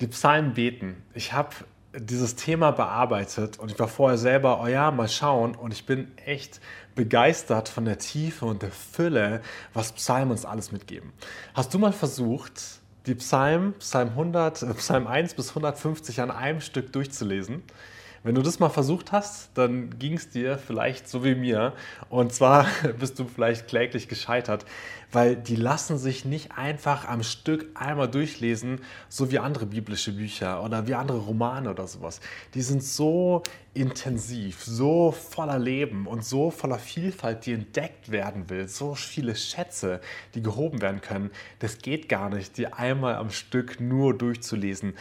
Die Psalmen beten. Ich habe dieses Thema bearbeitet und ich war vorher selber, oh ja, mal schauen und ich bin echt begeistert von der Tiefe und der Fülle, was Psalmen uns alles mitgeben. Hast du mal versucht, die Psalmen, Psalm 100, äh, Psalm 1 bis 150 an einem Stück durchzulesen? Wenn du das mal versucht hast, dann ging es dir vielleicht so wie mir. Und zwar bist du vielleicht kläglich gescheitert, weil die lassen sich nicht einfach am Stück einmal durchlesen, so wie andere biblische Bücher oder wie andere Romane oder sowas. Die sind so intensiv, so voller Leben und so voller Vielfalt, die entdeckt werden will, so viele Schätze, die gehoben werden können. Das geht gar nicht, die einmal am Stück nur durchzulesen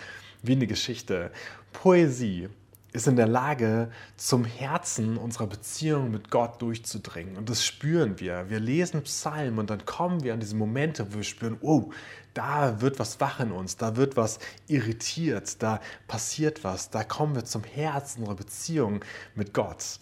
wie eine Geschichte. Poesie ist in der Lage, zum Herzen unserer Beziehung mit Gott durchzudringen. Und das spüren wir. Wir lesen Psalmen und dann kommen wir an diese Momente, wo wir spüren, oh, da wird was wach in uns, da wird was irritiert, da passiert was, da kommen wir zum Herzen unserer Beziehung mit Gott.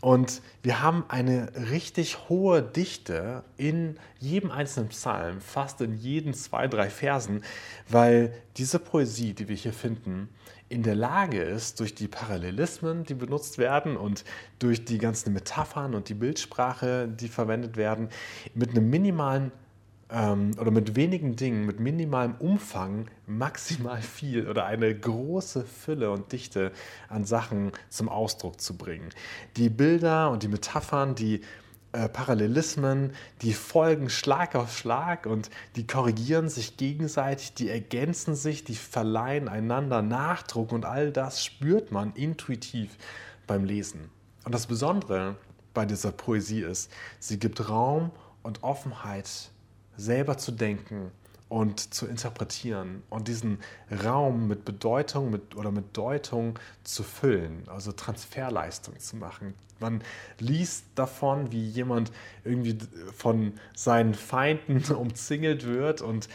Und wir haben eine richtig hohe Dichte in jedem einzelnen Psalm, fast in jeden zwei, drei Versen, weil diese Poesie, die wir hier finden, in der Lage ist, durch die Parallelismen, die benutzt werden und durch die ganzen Metaphern und die Bildsprache, die verwendet werden, mit einem minimalen ähm, oder mit wenigen Dingen, mit minimalem Umfang maximal viel oder eine große Fülle und Dichte an Sachen zum Ausdruck zu bringen. Die Bilder und die Metaphern, die äh, Parallelismen, die folgen Schlag auf Schlag und die korrigieren sich gegenseitig, die ergänzen sich, die verleihen einander Nachdruck und all das spürt man intuitiv beim Lesen. Und das Besondere bei dieser Poesie ist, sie gibt Raum und Offenheit, selber zu denken und zu interpretieren und diesen Raum mit Bedeutung mit, oder mit Deutung zu füllen, also Transferleistung zu machen. Man liest davon, wie jemand irgendwie von seinen Feinden umzingelt wird und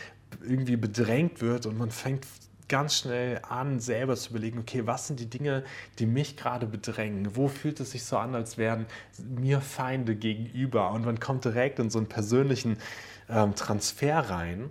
irgendwie bedrängt wird und man fängt ganz schnell an, selber zu überlegen, okay, was sind die Dinge, die mich gerade bedrängen? Wo fühlt es sich so an, als wären mir Feinde gegenüber? Und man kommt direkt in so einen persönlichen ähm, Transfer rein.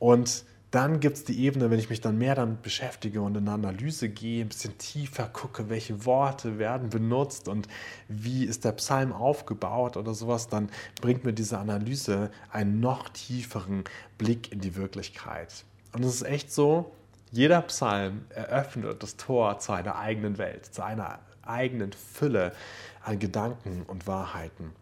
Und dann gibt es die Ebene, wenn ich mich dann mehr damit beschäftige und in eine Analyse gehe, ein bisschen tiefer gucke, welche Worte werden benutzt und wie ist der Psalm aufgebaut oder sowas, dann bringt mir diese Analyse einen noch tieferen Blick in die Wirklichkeit. Und es ist echt so, jeder Psalm eröffnet das Tor zu einer eigenen Welt, zu einer eigenen Fülle an Gedanken und Wahrheiten.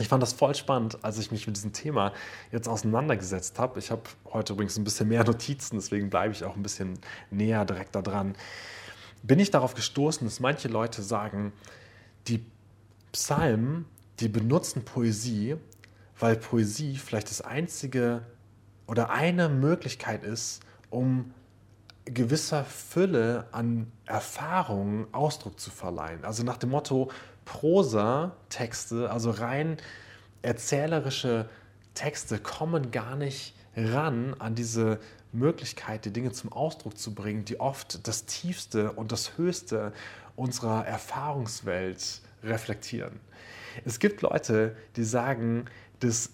Ich fand das voll spannend, als ich mich mit diesem Thema jetzt auseinandergesetzt habe. Ich habe heute übrigens ein bisschen mehr Notizen, deswegen bleibe ich auch ein bisschen näher direkt da dran. Bin ich darauf gestoßen, dass manche Leute sagen, die Psalmen, die benutzen Poesie, weil Poesie vielleicht das einzige oder eine Möglichkeit ist, um gewisser Fülle an Erfahrungen Ausdruck zu verleihen. Also nach dem Motto, Prosa-Texte, also rein erzählerische Texte, kommen gar nicht ran an diese Möglichkeit, die Dinge zum Ausdruck zu bringen, die oft das Tiefste und das Höchste unserer Erfahrungswelt reflektieren. Es gibt Leute, die sagen, dass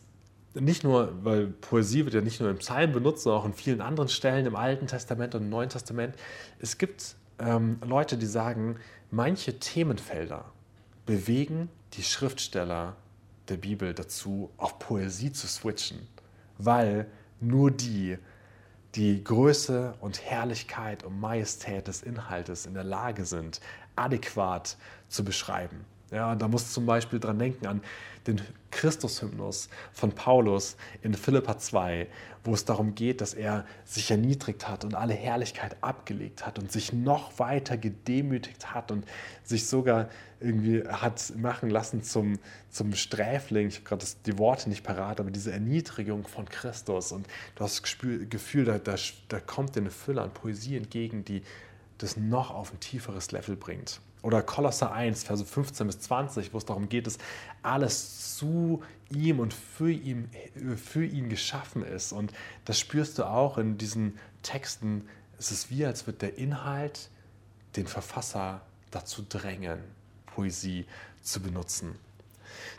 nicht nur, weil Poesie wird ja nicht nur im Psalm benutzt, sondern auch in vielen anderen Stellen im Alten Testament und im Neuen Testament. Es gibt ähm, Leute, die sagen, manche Themenfelder, bewegen die Schriftsteller der Bibel dazu, auf Poesie zu switchen, weil nur die die Größe und Herrlichkeit und Majestät des Inhaltes in der Lage sind, adäquat zu beschreiben. Ja, da muss zum Beispiel dran denken an den Christushymnus von Paulus in Philippa 2, wo es darum geht, dass er sich erniedrigt hat und alle Herrlichkeit abgelegt hat und sich noch weiter gedemütigt hat und sich sogar irgendwie hat machen lassen zum, zum Sträfling. Ich habe gerade die Worte nicht parat, aber diese Erniedrigung von Christus und du hast das Gefühl, da, da, da kommt dir eine Fülle an Poesie entgegen, die das noch auf ein tieferes Level bringt. Oder Kolosser 1, Verse 15 bis 20, wo es darum geht, dass alles zu ihm und für ihn, für ihn geschaffen ist. Und das spürst du auch in diesen Texten. Es ist wie, als wird der Inhalt den Verfasser dazu drängen, Poesie zu benutzen.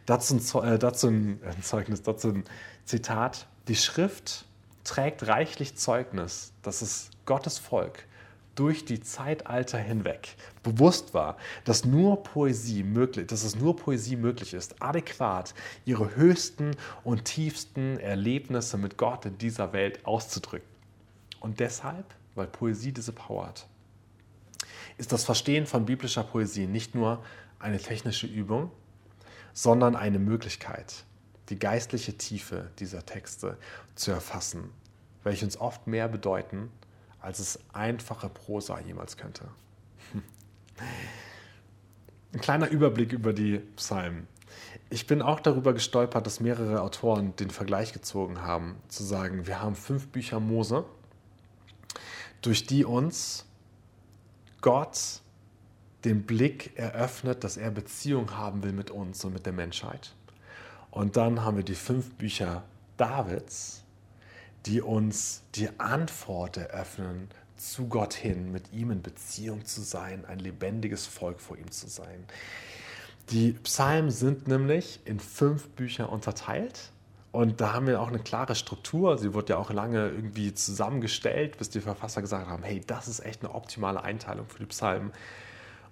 Dazu ein, äh, dazu ein Zeugnis, dazu ein Zitat. Die Schrift trägt reichlich Zeugnis, dass es Gottes Volk durch die Zeitalter hinweg bewusst war, dass nur Poesie möglich, dass es nur Poesie möglich ist, adäquat ihre höchsten und tiefsten Erlebnisse mit Gott in dieser Welt auszudrücken. Und deshalb, weil Poesie diese Power hat, ist das Verstehen von biblischer Poesie nicht nur eine technische Übung, sondern eine Möglichkeit, die geistliche Tiefe dieser Texte zu erfassen, welche uns oft mehr bedeuten als es einfache Prosa jemals könnte. Ein kleiner Überblick über die Psalmen. Ich bin auch darüber gestolpert, dass mehrere Autoren den Vergleich gezogen haben, zu sagen, wir haben fünf Bücher Mose, durch die uns Gott den Blick eröffnet, dass er Beziehung haben will mit uns und mit der Menschheit. Und dann haben wir die fünf Bücher Davids, die uns die Antwort eröffnen, zu Gott hin, mit ihm in Beziehung zu sein, ein lebendiges Volk vor ihm zu sein. Die Psalmen sind nämlich in fünf Bücher unterteilt. Und da haben wir auch eine klare Struktur. Sie wurde ja auch lange irgendwie zusammengestellt, bis die Verfasser gesagt haben, hey, das ist echt eine optimale Einteilung für die Psalmen.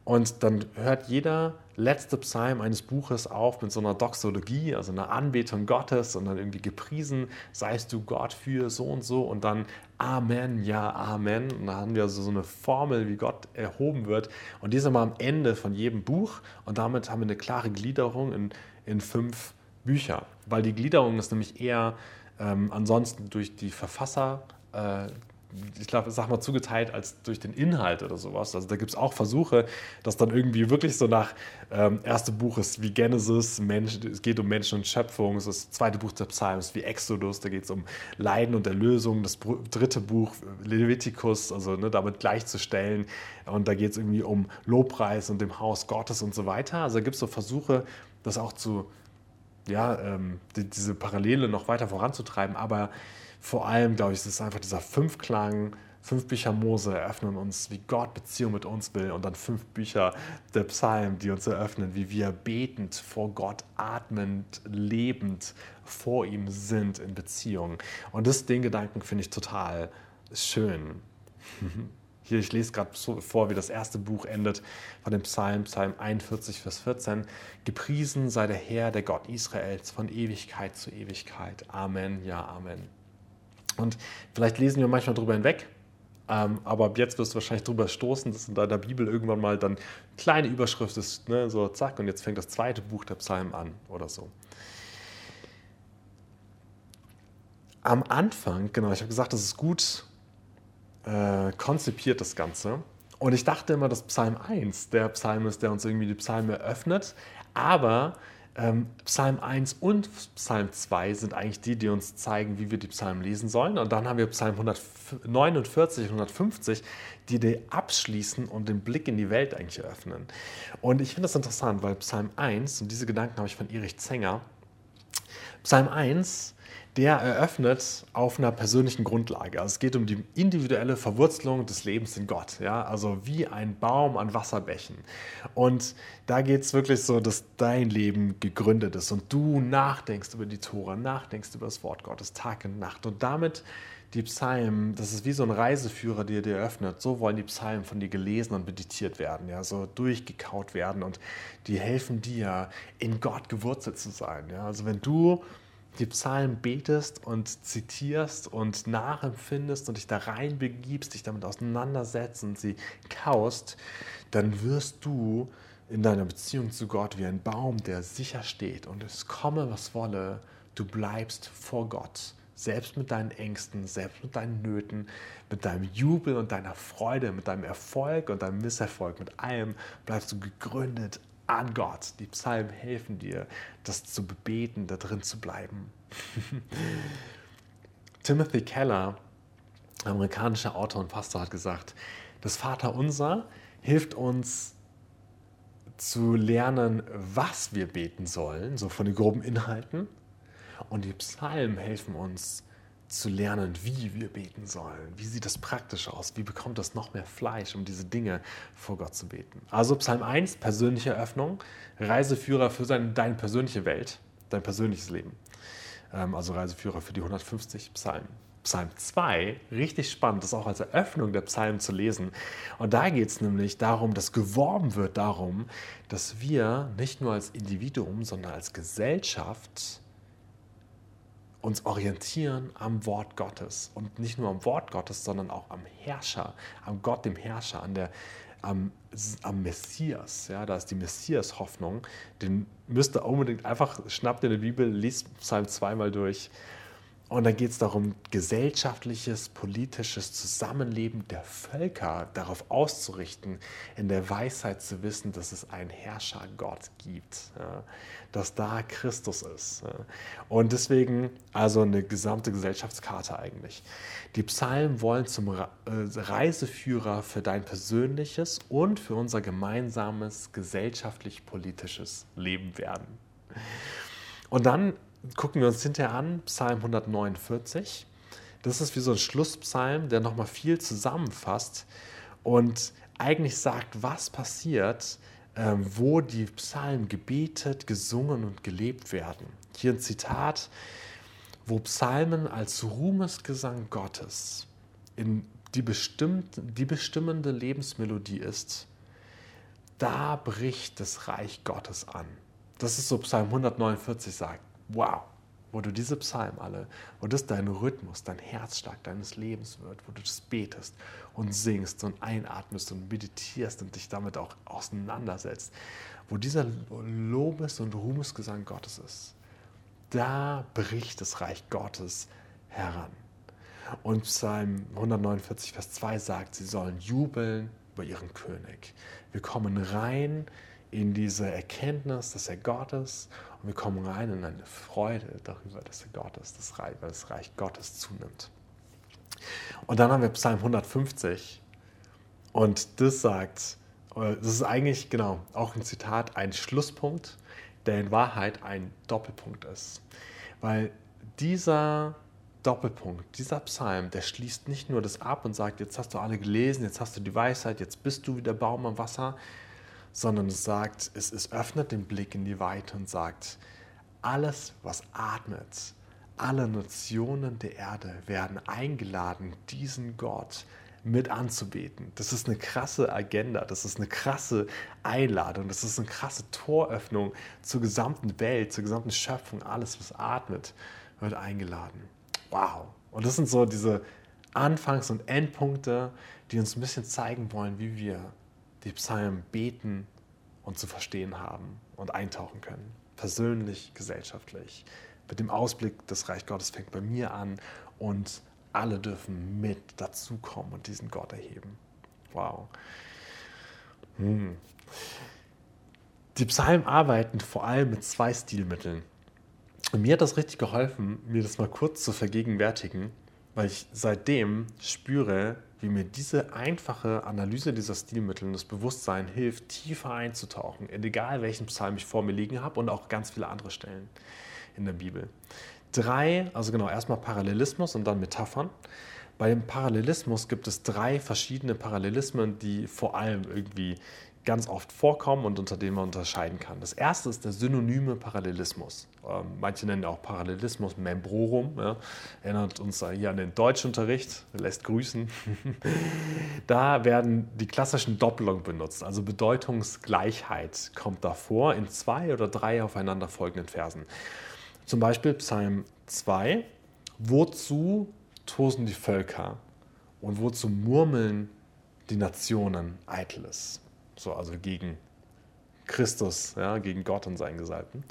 Und dann hört jeder letzte Psalm eines Buches auf mit so einer Doxologie, also einer Anbetung Gottes und dann irgendwie gepriesen, seist du Gott für so und so und dann Amen, ja, Amen. Und da haben wir also so eine Formel, wie Gott erhoben wird. Und die ist immer am Ende von jedem Buch und damit haben wir eine klare Gliederung in, in fünf Bücher. Weil die Gliederung ist nämlich eher ähm, ansonsten durch die Verfasser äh, ich glaube, sag mal, zugeteilt als durch den Inhalt oder sowas. Also da gibt es auch Versuche, dass dann irgendwie wirklich so nach ähm, erste Buch ist wie Genesis, Mensch, es geht um Menschen und Schöpfung, das zweite Buch der Psalms wie Exodus, da geht es um Leiden und Erlösung, das dritte Buch Leviticus, also ne, damit gleichzustellen und da geht es irgendwie um Lobpreis und dem Haus Gottes und so weiter. Also da gibt es so Versuche, das auch zu, ja, ähm, die, diese Parallele noch weiter voranzutreiben, aber vor allem, glaube ich, ist es einfach dieser Fünfklang, fünf Bücher Mose eröffnen uns, wie Gott Beziehung mit uns will und dann fünf Bücher der Psalmen, die uns eröffnen, wie wir betend vor Gott, atmend, lebend vor ihm sind in Beziehung. Und das, den Gedanken finde ich total schön. Hier, ich lese gerade so vor, wie das erste Buch endet von dem Psalm, Psalm 41, Vers 14. Gepriesen sei der Herr, der Gott Israels, von Ewigkeit zu Ewigkeit. Amen, ja, Amen. Und vielleicht lesen wir manchmal drüber hinweg, ähm, aber ab jetzt wirst du wahrscheinlich drüber stoßen, dass in deiner Bibel irgendwann mal dann kleine Überschrift ist, ne, so zack, und jetzt fängt das zweite Buch der Psalmen an oder so. Am Anfang, genau, ich habe gesagt, das ist gut äh, konzipiert, das Ganze. Und ich dachte immer, dass Psalm 1 der Psalm ist, der uns irgendwie die Psalme öffnet. Aber ähm, Psalm 1 und Psalm 2 sind eigentlich die, die uns zeigen, wie wir die Psalmen lesen sollen. Und dann haben wir Psalm 149 und 150, die die abschließen und den Blick in die Welt eigentlich eröffnen. Und ich finde das interessant, weil Psalm 1, und diese Gedanken habe ich von Erich Zenger, Psalm 1 der eröffnet auf einer persönlichen Grundlage. Also es geht um die individuelle Verwurzelung des Lebens in Gott. Ja? Also wie ein Baum an Wasserbächen. Und da geht es wirklich so, dass dein Leben gegründet ist und du nachdenkst über die Tora, nachdenkst über das Wort Gottes Tag und Nacht. Und damit die Psalmen, das ist wie so ein Reiseführer, der dir öffnet. So wollen die Psalmen von dir gelesen und meditiert werden, ja, so durchgekaut werden und die helfen dir, in Gott gewurzelt zu sein. Ja. Also wenn du die Psalmen betest und zitierst und nachempfindest und dich da reinbegibst, dich damit auseinandersetzt und sie kaust, dann wirst du in deiner Beziehung zu Gott wie ein Baum, der sicher steht und es komme, was wolle, du bleibst vor Gott. Selbst mit deinen Ängsten, selbst mit deinen Nöten, mit deinem Jubel und deiner Freude, mit deinem Erfolg und deinem Misserfolg, mit allem bleibst du gegründet an Gott. Die Psalmen helfen dir, das zu beten, da drin zu bleiben. Timothy Keller, amerikanischer Autor und Pastor, hat gesagt, das Vaterunser hilft uns zu lernen, was wir beten sollen, so von den groben Inhalten. Und die Psalmen helfen uns zu lernen, wie wir beten sollen. Wie sieht das praktisch aus? Wie bekommt das noch mehr Fleisch, um diese Dinge vor Gott zu beten? Also Psalm 1, persönliche Öffnung, Reiseführer für seine, deine persönliche Welt, dein persönliches Leben. Ähm, also Reiseführer für die 150 Psalmen. Psalm 2 richtig spannend, das auch als Eröffnung der Psalmen zu lesen. Und da geht es nämlich darum, dass geworben wird darum, dass wir nicht nur als Individuum, sondern als Gesellschaft uns orientieren am Wort Gottes. Und nicht nur am Wort Gottes, sondern auch am Herrscher, am Gott, dem Herrscher, an der, am, am Messias. Ja, da ist die Messias-Hoffnung. Den müsst ihr unbedingt einfach, schnappt in der Bibel, liest Psalm zweimal durch und dann geht es darum, gesellschaftliches, politisches Zusammenleben der Völker darauf auszurichten, in der Weisheit zu wissen, dass es einen Herrscher Gott gibt, ja, dass da Christus ist. Ja. Und deswegen also eine gesamte Gesellschaftskarte eigentlich. Die Psalmen wollen zum äh, Reiseführer für dein persönliches und für unser gemeinsames gesellschaftlich-politisches Leben werden. Und dann gucken wir uns hinterher an, Psalm 149. Das ist wie so ein Schlusspsalm, der nochmal viel zusammenfasst und eigentlich sagt, was passiert, äh, wo die Psalmen gebetet, gesungen und gelebt werden. Hier ein Zitat, wo Psalmen als Ruhmesgesang Gottes in die, bestimmt, die bestimmende Lebensmelodie ist, da bricht das Reich Gottes an. Das ist so Psalm 149 sagt wow, wo du diese Psalmen alle, wo das dein Rhythmus, dein Herzschlag deines Lebens wird, wo du das betest und singst und einatmest und meditierst und dich damit auch auseinandersetzt, wo dieser Lobes- und Ruhmesgesang Gottes ist, da bricht das Reich Gottes heran. Und Psalm 149, Vers 2 sagt, sie sollen jubeln über ihren König. Wir kommen rein in diese Erkenntnis, dass er Gott ist und wir kommen rein in eine Freude darüber, dass er Gott ist, das Reich, weil das Reich Gottes zunimmt. Und dann haben wir Psalm 150 und das sagt, das ist eigentlich genau auch ein Zitat, ein Schlusspunkt, der in Wahrheit ein Doppelpunkt ist. Weil dieser Doppelpunkt, dieser Psalm, der schließt nicht nur das ab und sagt, jetzt hast du alle gelesen, jetzt hast du die Weisheit, jetzt bist du wie der Baum am Wasser, sondern es sagt, es, es öffnet den Blick in die Weite und sagt, alles, was atmet, alle Nationen der Erde werden eingeladen, diesen Gott mit anzubeten. Das ist eine krasse Agenda, das ist eine krasse Einladung, das ist eine krasse Toröffnung zur gesamten Welt, zur gesamten Schöpfung. Alles, was atmet, wird eingeladen. Wow. Und das sind so diese Anfangs- und Endpunkte, die uns ein bisschen zeigen wollen, wie wir die Psalmen beten und zu verstehen haben und eintauchen können. Persönlich, gesellschaftlich. Mit dem Ausblick, das Reich Gottes fängt bei mir an und alle dürfen mit dazukommen und diesen Gott erheben. Wow. Hm. Die Psalmen arbeiten vor allem mit zwei Stilmitteln. Und mir hat das richtig geholfen, mir das mal kurz zu vergegenwärtigen, weil ich seitdem spüre, wie mir diese einfache Analyse dieser Stilmittel und das Bewusstsein hilft, tiefer einzutauchen, in egal welchen Psalm ich vor mir liegen habe und auch ganz viele andere Stellen in der Bibel. Drei, also genau, erstmal Parallelismus und dann Metaphern. Bei dem Parallelismus gibt es drei verschiedene Parallelismen, die vor allem irgendwie ganz oft vorkommen und unter denen man unterscheiden kann. Das erste ist der synonyme Parallelismus. Ähm, manche nennen auch Parallelismus membrorum. Ja. Erinnert uns hier an den Deutschunterricht, lässt grüßen. da werden die klassischen Doppelungen benutzt, also Bedeutungsgleichheit kommt davor in zwei oder drei aufeinanderfolgenden Versen. Zum Beispiel Psalm 2, wozu tosen die Völker und wozu murmeln die Nationen Eitles so, also gegen Christus, ja, gegen Gott und seinen Gesalbten.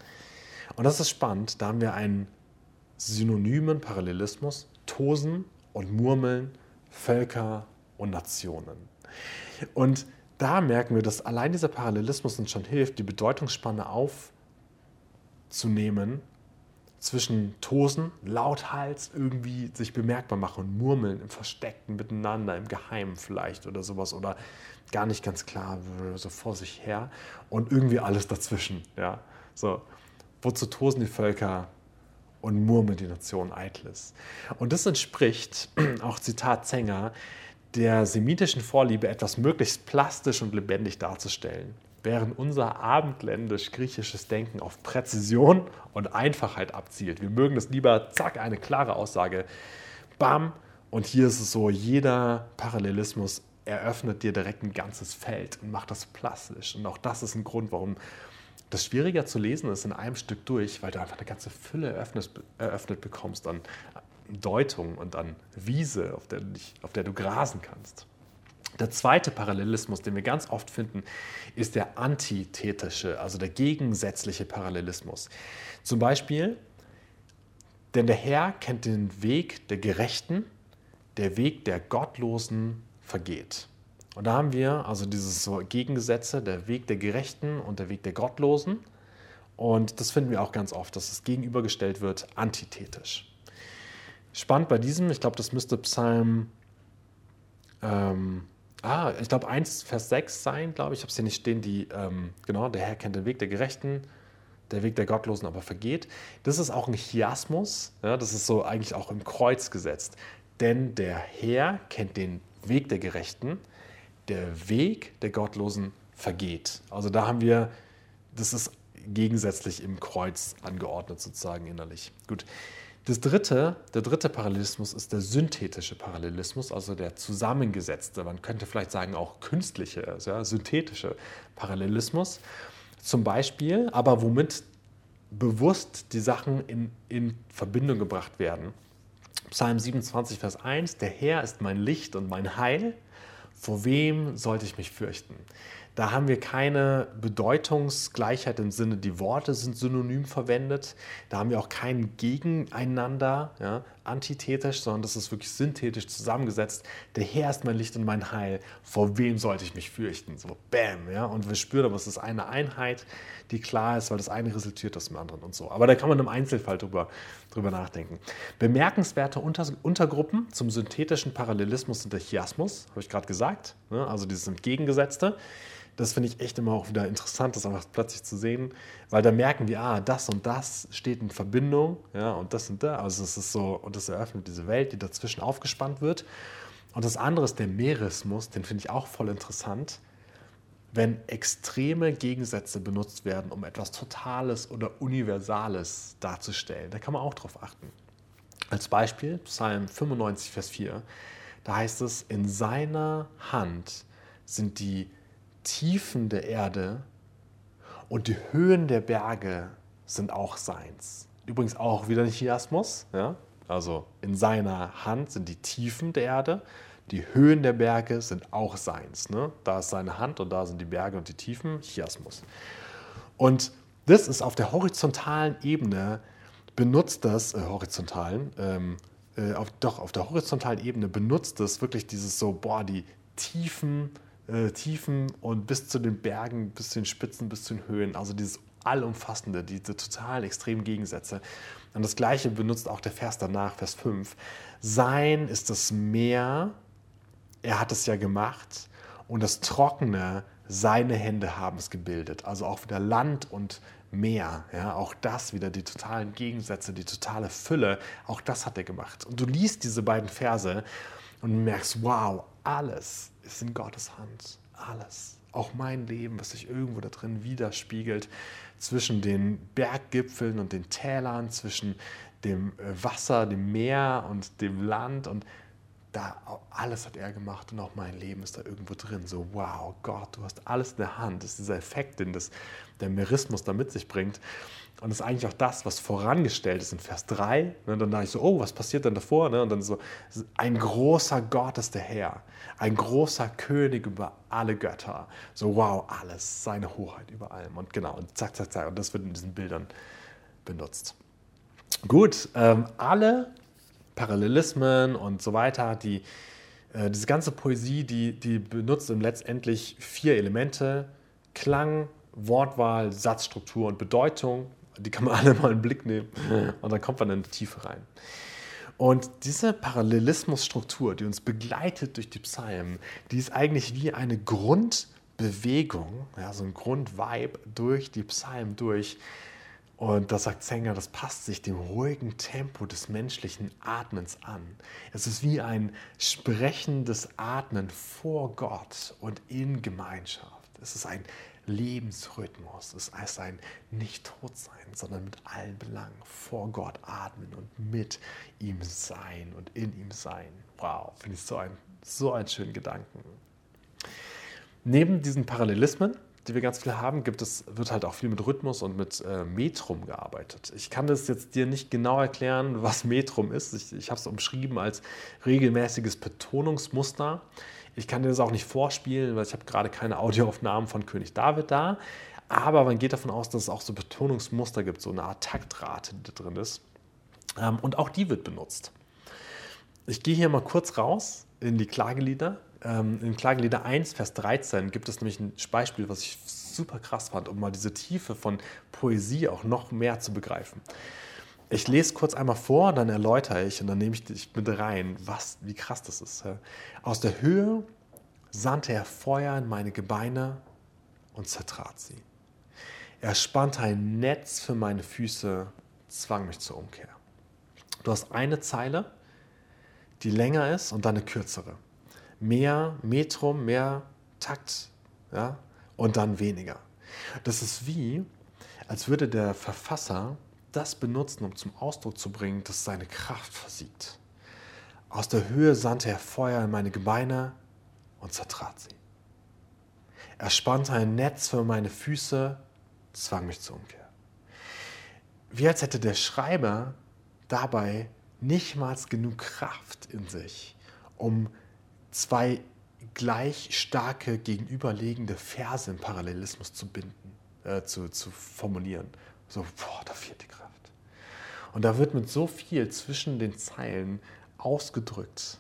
Und das ist spannend, da haben wir einen synonymen Parallelismus, Tosen und Murmeln, Völker und Nationen. Und da merken wir, dass allein dieser Parallelismus uns schon hilft, die Bedeutungsspanne aufzunehmen zwischen Tosen, Lauthals irgendwie sich bemerkbar machen und Murmeln im Versteckten miteinander, im Geheimen vielleicht oder sowas oder gar nicht ganz klar, so vor sich her und irgendwie alles dazwischen. Ja? So, wozu tosen die Völker und murmeln die Nation Eitles? Und das entspricht, auch Zitat Zenger, der semitischen Vorliebe, etwas möglichst plastisch und lebendig darzustellen, während unser abendländisch-griechisches Denken auf Präzision und Einfachheit abzielt. Wir mögen es lieber, zack, eine klare Aussage bam. Und hier ist es so, jeder Parallelismus eröffnet dir direkt ein ganzes Feld und macht das plastisch. Und auch das ist ein Grund, warum das schwieriger zu lesen ist in einem Stück durch, weil du einfach eine ganze Fülle eröffnet, eröffnet bekommst an Deutung und an Wiese, auf der, du dich, auf der du grasen kannst. Der zweite Parallelismus, den wir ganz oft finden, ist der antithetische, also der gegensätzliche Parallelismus. Zum Beispiel, denn der Herr kennt den Weg der Gerechten, der Weg der Gottlosen vergeht. Und da haben wir also dieses so Gegengesetze, der Weg der Gerechten und der Weg der Gottlosen. Und das finden wir auch ganz oft, dass es gegenübergestellt wird, antithetisch. Spannend bei diesem, ich glaube, das müsste Psalm ähm, ah, ich glaube 1, Vers 6 sein, glaube ich. Ich habe es hier nicht stehen, die, ähm, genau, der Herr kennt den Weg der Gerechten, der Weg der Gottlosen aber vergeht. Das ist auch ein Chiasmus, ja, das ist so eigentlich auch im Kreuz gesetzt. Denn der Herr kennt den Weg der Gerechten, der Weg der Gottlosen vergeht. Also da haben wir, das ist gegensätzlich im Kreuz angeordnet sozusagen innerlich. Gut, das dritte, der dritte Parallelismus ist der synthetische Parallelismus, also der zusammengesetzte, man könnte vielleicht sagen auch künstliche, ja, synthetische Parallelismus. Zum Beispiel, aber womit bewusst die Sachen in, in Verbindung gebracht werden. Psalm 27, Vers 1, der Herr ist mein Licht und mein Heil, vor wem sollte ich mich fürchten? Da haben wir keine Bedeutungsgleichheit im Sinne, die Worte sind synonym verwendet. Da haben wir auch kein Gegeneinander, ja, antithetisch, sondern das ist wirklich synthetisch zusammengesetzt. Der Herr ist mein Licht und mein Heil. Vor wem sollte ich mich fürchten? So, bam. Ja? Und wir spüren aber, es ist eine Einheit, die klar ist, weil das eine resultiert aus dem anderen und so. Aber da kann man im Einzelfall drüber, drüber nachdenken. Bemerkenswerte Unter Untergruppen zum synthetischen Parallelismus sind der Chiasmus, habe ich gerade gesagt. Ne? Also dieses Entgegengesetzte das finde ich echt immer auch wieder interessant, das einfach plötzlich zu sehen, weil da merken wir, ah, das und das steht in Verbindung, ja, und das und da. Also es ist so, und das eröffnet diese Welt, die dazwischen aufgespannt wird. Und das andere ist der Meeresmus, den finde ich auch voll interessant, wenn extreme Gegensätze benutzt werden, um etwas Totales oder Universales darzustellen. Da kann man auch drauf achten. Als Beispiel Psalm 95, Vers 4, da heißt es, in seiner Hand sind die Tiefen der Erde und die Höhen der Berge sind auch seins. Übrigens auch wieder ein Chiasmus. Ja? Also in seiner Hand sind die Tiefen der Erde, die Höhen der Berge sind auch seins. Ne? Da ist seine Hand und da sind die Berge und die Tiefen, Chiasmus. Und das ist auf der horizontalen Ebene, benutzt das, äh, horizontalen, ähm, äh, auf, doch auf der horizontalen Ebene benutzt das wirklich dieses so, boah, die Tiefen äh, Tiefen und bis zu den Bergen, bis zu den Spitzen, bis zu den Höhen. Also dieses allumfassende, diese total extremen Gegensätze. Und das gleiche benutzt auch der Vers danach, Vers 5. Sein ist das Meer, er hat es ja gemacht, und das Trockene, seine Hände haben es gebildet. Also auch wieder Land und Meer. Ja, auch das wieder die totalen Gegensätze, die totale Fülle, auch das hat er gemacht. Und du liest diese beiden Verse und merkst, wow, alles ist in Gottes Hand. Alles. Auch mein Leben, was sich irgendwo da drin widerspiegelt, zwischen den Berggipfeln und den Tälern, zwischen dem äh, Wasser, dem Meer und dem Land. Und da alles hat er gemacht und auch mein Leben ist da irgendwo drin. So, wow, Gott, du hast alles in der Hand. Das ist dieser Effekt, den das, der Merismus da mit sich bringt. Und das ist eigentlich auch das, was vorangestellt ist in Vers 3. Und dann dachte ich so, oh, was passiert denn davor? Ne? Und dann so, ein großer Gott ist der Herr, ein großer König über alle Götter. So, wow, alles, seine Hoheit über allem. Und genau, und zack, zack, zack. Und das wird in diesen Bildern benutzt. Gut, ähm, alle Parallelismen und so weiter, die, äh, diese ganze Poesie, die, die benutzt letztendlich vier Elemente. Klang, Wortwahl, Satzstruktur und Bedeutung die kann man alle mal einen Blick nehmen und dann kommt man in die Tiefe rein. Und diese Parallelismusstruktur, die uns begleitet durch die Psalmen, die ist eigentlich wie eine Grundbewegung, ja, so ein Grundvibe durch die Psalmen durch. Und da sagt Sänger, das passt sich dem ruhigen Tempo des menschlichen Atmens an. Es ist wie ein sprechendes Atmen vor Gott und in Gemeinschaft. Es ist ein Lebensrhythmus. Es ist ein Nicht-Tot-Sein, sondern mit allen Belangen vor Gott atmen und mit ihm sein und in ihm sein. Wow, finde ich so, ein, so einen schönen Gedanken. Neben diesen Parallelismen die wir ganz viel haben, gibt es, wird halt auch viel mit Rhythmus und mit äh, Metrum gearbeitet. Ich kann das jetzt dir nicht genau erklären, was Metrum ist. Ich, ich habe es umschrieben als regelmäßiges Betonungsmuster. Ich kann dir das auch nicht vorspielen, weil ich habe gerade keine Audioaufnahmen von König David da. Aber man geht davon aus, dass es auch so Betonungsmuster gibt, so eine Art Taktrate, die da drin ist. Ähm, und auch die wird benutzt. Ich gehe hier mal kurz raus in die Klagelieder ähm, in Klagelieder 1, Vers 13 gibt es nämlich ein Beispiel, was ich super krass fand, um mal diese Tiefe von Poesie auch noch mehr zu begreifen. Ich lese kurz einmal vor, dann erläutere ich und dann nehme ich dich mit rein, was, wie krass das ist. Aus der Höhe sandte er Feuer in meine Gebeine und zertrat sie. Er spannte ein Netz für meine Füße, zwang mich zur Umkehr. Du hast eine Zeile, die länger ist und dann eine kürzere mehr Metrum, mehr Takt ja, und dann weniger. Das ist wie, als würde der Verfasser das benutzen, um zum Ausdruck zu bringen, dass seine Kraft versiegt. Aus der Höhe sandte er Feuer in meine Gebeine und zertrat sie. Er spannte ein Netz für meine Füße, zwang mich zur Umkehr. Wie als hätte der Schreiber dabei nicht mal genug Kraft in sich, um zwei gleich starke gegenüberliegende Verse im Parallelismus zu binden, äh, zu, zu formulieren. So, boah, da fehlt die Kraft. Und da wird mit so viel zwischen den Zeilen ausgedrückt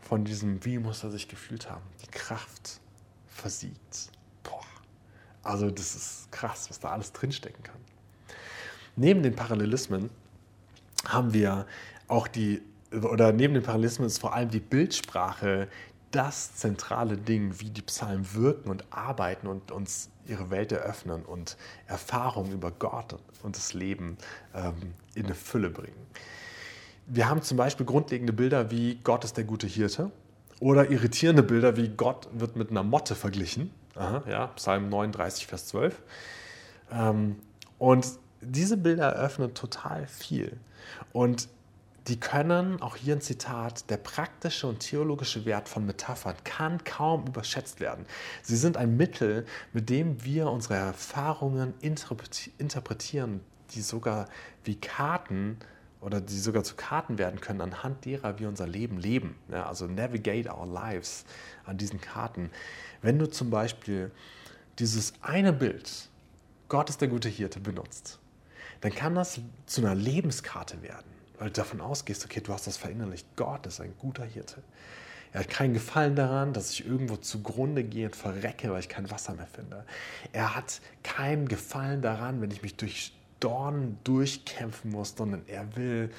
von diesem, wie muss er sich gefühlt haben. Die Kraft versiegt. Boah. Also das ist krass, was da alles drinstecken kann. Neben den Parallelismen haben wir auch die oder neben den Parallelismen ist vor allem die Bildsprache das zentrale Ding, wie die Psalmen wirken und arbeiten und uns ihre Welt eröffnen und Erfahrungen über Gott und das Leben ähm, in eine Fülle bringen. Wir haben zum Beispiel grundlegende Bilder wie Gott ist der gute Hirte oder irritierende Bilder wie Gott wird mit einer Motte verglichen. Aha, ja, Psalm 39, Vers 12. Ähm, und diese Bilder eröffnen total viel. Und die können, auch hier ein Zitat, der praktische und theologische Wert von Metaphern kann kaum überschätzt werden. Sie sind ein Mittel, mit dem wir unsere Erfahrungen interpretieren, die sogar wie Karten oder die sogar zu Karten werden können, anhand derer wir unser Leben leben. Ja, also navigate our lives an diesen Karten. Wenn du zum Beispiel dieses eine Bild, Gott ist der gute Hirte, benutzt, dann kann das zu einer Lebenskarte werden weil du davon ausgehst, okay, du hast das verinnerlicht. Gott ist ein guter Hirte. Er hat keinen Gefallen daran, dass ich irgendwo zugrunde gehe und verrecke, weil ich kein Wasser mehr finde. Er hat keinen Gefallen daran, wenn ich mich durch Dornen durchkämpfen muss, sondern er will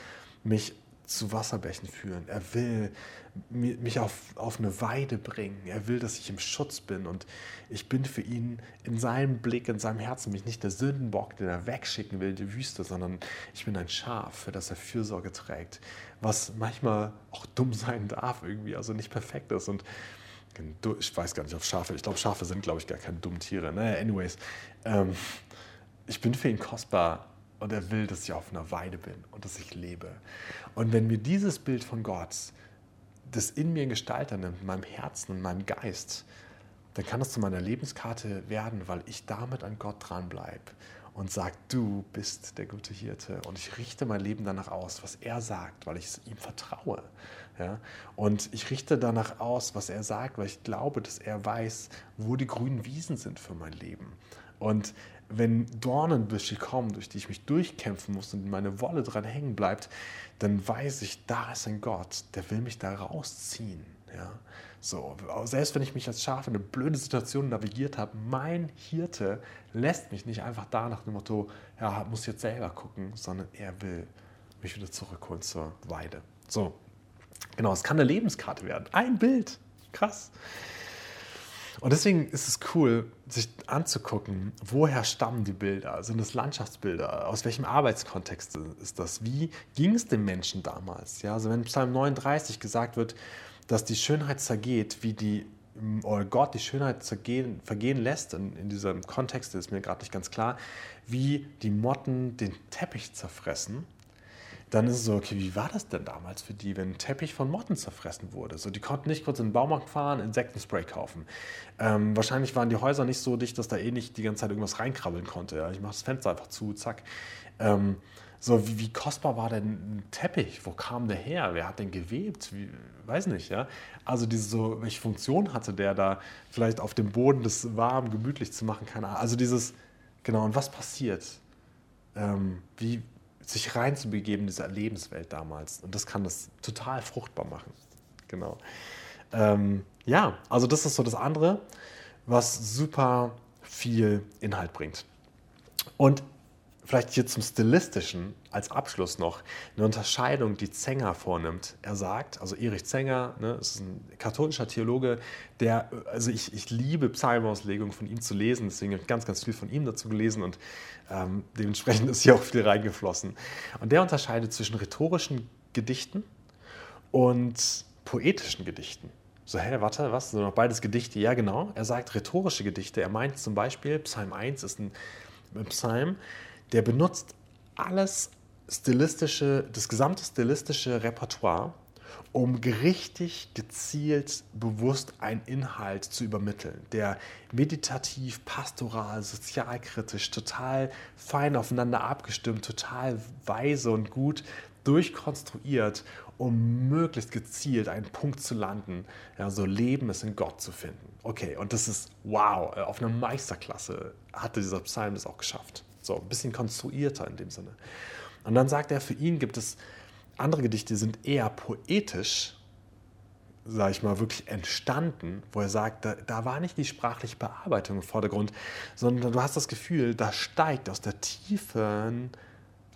mich zu Wasserbächen führen. Er will mich auf, auf eine Weide bringen. Er will, dass ich im Schutz bin. Und ich bin für ihn in seinem Blick, in seinem Herzen mich nicht der Sündenbock, den er wegschicken will, die Wüste, sondern ich bin ein Schaf, für das er Fürsorge trägt. Was manchmal auch dumm sein darf, irgendwie, also nicht perfekt ist. Und ich weiß gar nicht auf Schafe. Ich glaube, Schafe sind, glaube ich, gar keine dummen Tiere. Naja, anyways. Ähm, ich bin für ihn kostbar und er will, dass ich auf einer Weide bin und dass ich lebe. Und wenn mir dieses Bild von Gott das in mir Gestalt nimmt, in meinem Herzen und meinem Geist, dann kann das zu meiner Lebenskarte werden, weil ich damit an Gott dranbleibe und sage, du bist der gute Hirte und ich richte mein Leben danach aus, was er sagt, weil ich ihm vertraue. Ja? Und ich richte danach aus, was er sagt, weil ich glaube, dass er weiß, wo die grünen Wiesen sind für mein Leben. Und wenn Dornenbüsche kommen, durch die ich mich durchkämpfen muss und meine Wolle dran hängen bleibt, dann weiß ich, da ist ein Gott, der will mich da rausziehen. Ja? So, selbst wenn ich mich als Schaf in eine blöde Situation navigiert habe, mein Hirte lässt mich nicht einfach da nach dem Motto, ja, muss jetzt selber gucken, sondern er will mich wieder zurückholen zur Weide. So, genau, es kann eine Lebenskarte werden. Ein Bild. Krass. Und deswegen ist es cool, sich anzugucken, woher stammen die Bilder? Sind es Landschaftsbilder? Aus welchem Arbeitskontext ist das? Wie ging es den Menschen damals? Ja, also wenn Psalm 39 gesagt wird, dass die Schönheit zergeht, wie die, oder Gott die Schönheit zergehen, vergehen lässt, in, in diesem Kontext ist mir gerade nicht ganz klar, wie die Motten den Teppich zerfressen, dann ist es so, okay, wie war das denn damals für die, wenn ein Teppich von Motten zerfressen wurde? So, die konnten nicht kurz in den Baumarkt fahren, Insektenspray kaufen. Ähm, wahrscheinlich waren die Häuser nicht so dicht, dass da eh nicht die ganze Zeit irgendwas reinkrabbeln konnte. Ja? Ich mache das Fenster einfach zu, zack. Ähm, so, wie, wie, kostbar war denn ein Teppich? Wo kam der her? Wer hat den gewebt? Wie, weiß nicht, ja. Also diese so, welche Funktion hatte der da, vielleicht auf dem Boden das warm, gemütlich zu machen, keine Ahnung. Also dieses, genau, und was passiert? Ähm, wie, sich reinzubegeben in diese Lebenswelt damals. Und das kann das total fruchtbar machen. Genau. Ähm, ja, also das ist so das andere, was super viel Inhalt bringt. Und Vielleicht hier zum Stilistischen als Abschluss noch eine Unterscheidung, die Zenger vornimmt. Er sagt, also Erich Zenger, ne, ist ein katholischer Theologe, der, also ich, ich liebe Psalmauslegungen von ihm zu lesen, deswegen habe ich ganz, ganz viel von ihm dazu gelesen und ähm, dementsprechend ist hier auch viel reingeflossen. Und der unterscheidet zwischen rhetorischen Gedichten und poetischen Gedichten. So, hä, warte, was? Sind noch beides Gedichte? Ja, genau. Er sagt rhetorische Gedichte. Er meint zum Beispiel, Psalm 1 ist ein Psalm, der benutzt alles stilistische, das gesamte stilistische Repertoire, um richtig gezielt, bewusst einen Inhalt zu übermitteln, der meditativ, pastoral, sozialkritisch, total fein aufeinander abgestimmt, total weise und gut durchkonstruiert, um möglichst gezielt einen Punkt zu landen, ja, so Leben ist in Gott zu finden. Okay, und das ist wow, auf einer Meisterklasse hatte dieser Psalm das auch geschafft. So ein bisschen konstruierter in dem Sinne. Und dann sagt er, für ihn gibt es andere Gedichte, die sind eher poetisch, sage ich mal, wirklich entstanden, wo er sagt, da, da, war nicht die sprachliche Bearbeitung im Vordergrund, sondern du hast das Gefühl, da steigt aus der tiefen,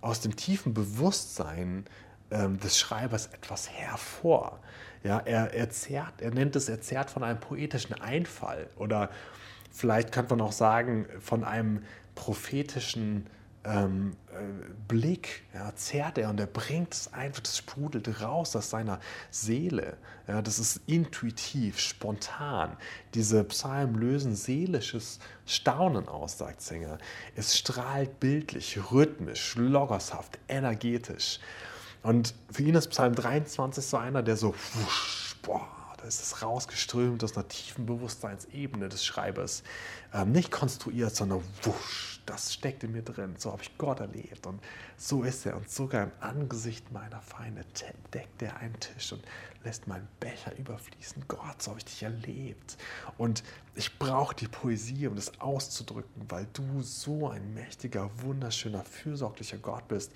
aus dem tiefen Bewusstsein ähm, des Schreibers etwas hervor. Ja, er, er, zerrt, er nennt es, er zerrt von einem poetischen Einfall oder vielleicht könnte man auch sagen, von einem prophetischen ähm, äh, Blick ja, zerrt er und er bringt es einfach, das sprudelt raus aus seiner Seele. Ja, das ist intuitiv, spontan. Diese Psalmen lösen seelisches Staunen aus, sagt Sänger. Es strahlt bildlich, rhythmisch, logoshaft, energetisch. Und für ihn ist Psalm 23 so einer, der so, wusch, boah, da ist es rausgeströmt aus einer tiefen Bewusstseinsebene des Schreibers. Ähm, nicht konstruiert, sondern wusch, das steckt in mir drin. So habe ich Gott erlebt und so ist er. Und sogar im Angesicht meiner Feinde deckt er einen Tisch und lässt meinen Becher überfließen. Gott, so habe ich dich erlebt. Und ich brauche die Poesie, um das auszudrücken, weil du so ein mächtiger, wunderschöner, fürsorglicher Gott bist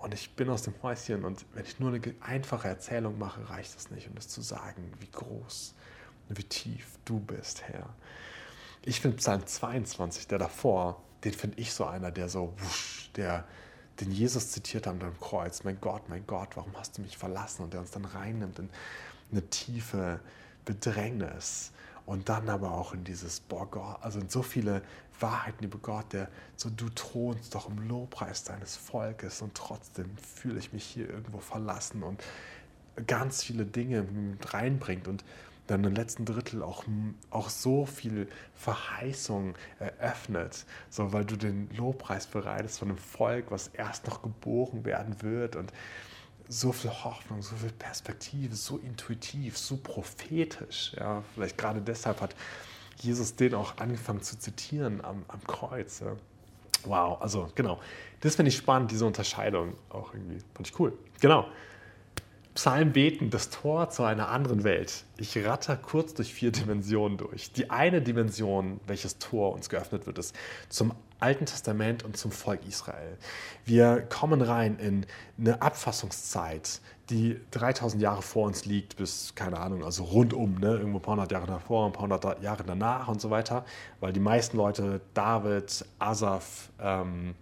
und ich bin aus dem Häuschen und wenn ich nur eine einfache Erzählung mache, reicht das nicht, um das zu sagen, wie groß und wie tief du bist, Herr. Ich finde Psalm 22, der davor, den finde ich so einer, der so, wusch, der, den Jesus zitiert hat am Kreuz. Mein Gott, mein Gott, warum hast du mich verlassen? Und der uns dann reinnimmt in eine tiefe Bedrängnis. Und dann aber auch in dieses, boah Gott, also in so viele Wahrheiten über Gott, der so, du thronst doch im Lobpreis deines Volkes und trotzdem fühle ich mich hier irgendwo verlassen und ganz viele Dinge mit reinbringt und dann im letzten Drittel auch, auch so viel Verheißung eröffnet, so weil du den Lobpreis bereitest von einem Volk, was erst noch geboren werden wird und so viel Hoffnung, so viel Perspektive, so intuitiv, so prophetisch. Ja, vielleicht gerade deshalb hat Jesus den auch angefangen zu zitieren am, am Kreuz. Ja. Wow, also genau. Das finde ich spannend, diese Unterscheidung auch irgendwie. Fand ich cool. Genau. Psalm beten, das Tor zu einer anderen Welt. Ich ratter kurz durch vier Dimensionen durch. Die eine Dimension, welches Tor uns geöffnet wird, ist zum Alten Testament und zum Volk Israel. Wir kommen rein in eine Abfassungszeit, die 3000 Jahre vor uns liegt, bis, keine Ahnung, also rundum, ne? irgendwo ein paar hundert Jahre davor, ein paar hundert Jahre danach und so weiter, weil die meisten Leute, David, Asaf, ähm,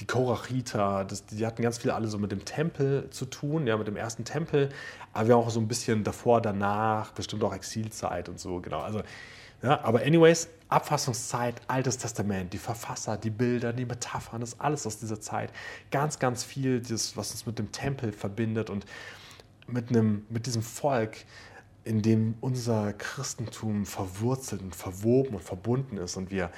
die Korachiter, das, die hatten ganz viel alle so mit dem Tempel zu tun, ja, mit dem ersten Tempel, aber wir haben auch so ein bisschen davor, danach, bestimmt auch Exilzeit und so, genau. Also ja, aber anyways, Abfassungszeit, Altes Testament, die Verfasser, die Bilder, die Metaphern, das ist alles aus dieser Zeit. Ganz, ganz viel, das, was uns mit dem Tempel verbindet und mit, einem, mit diesem Volk in dem unser Christentum verwurzelt und verwoben und verbunden ist und wir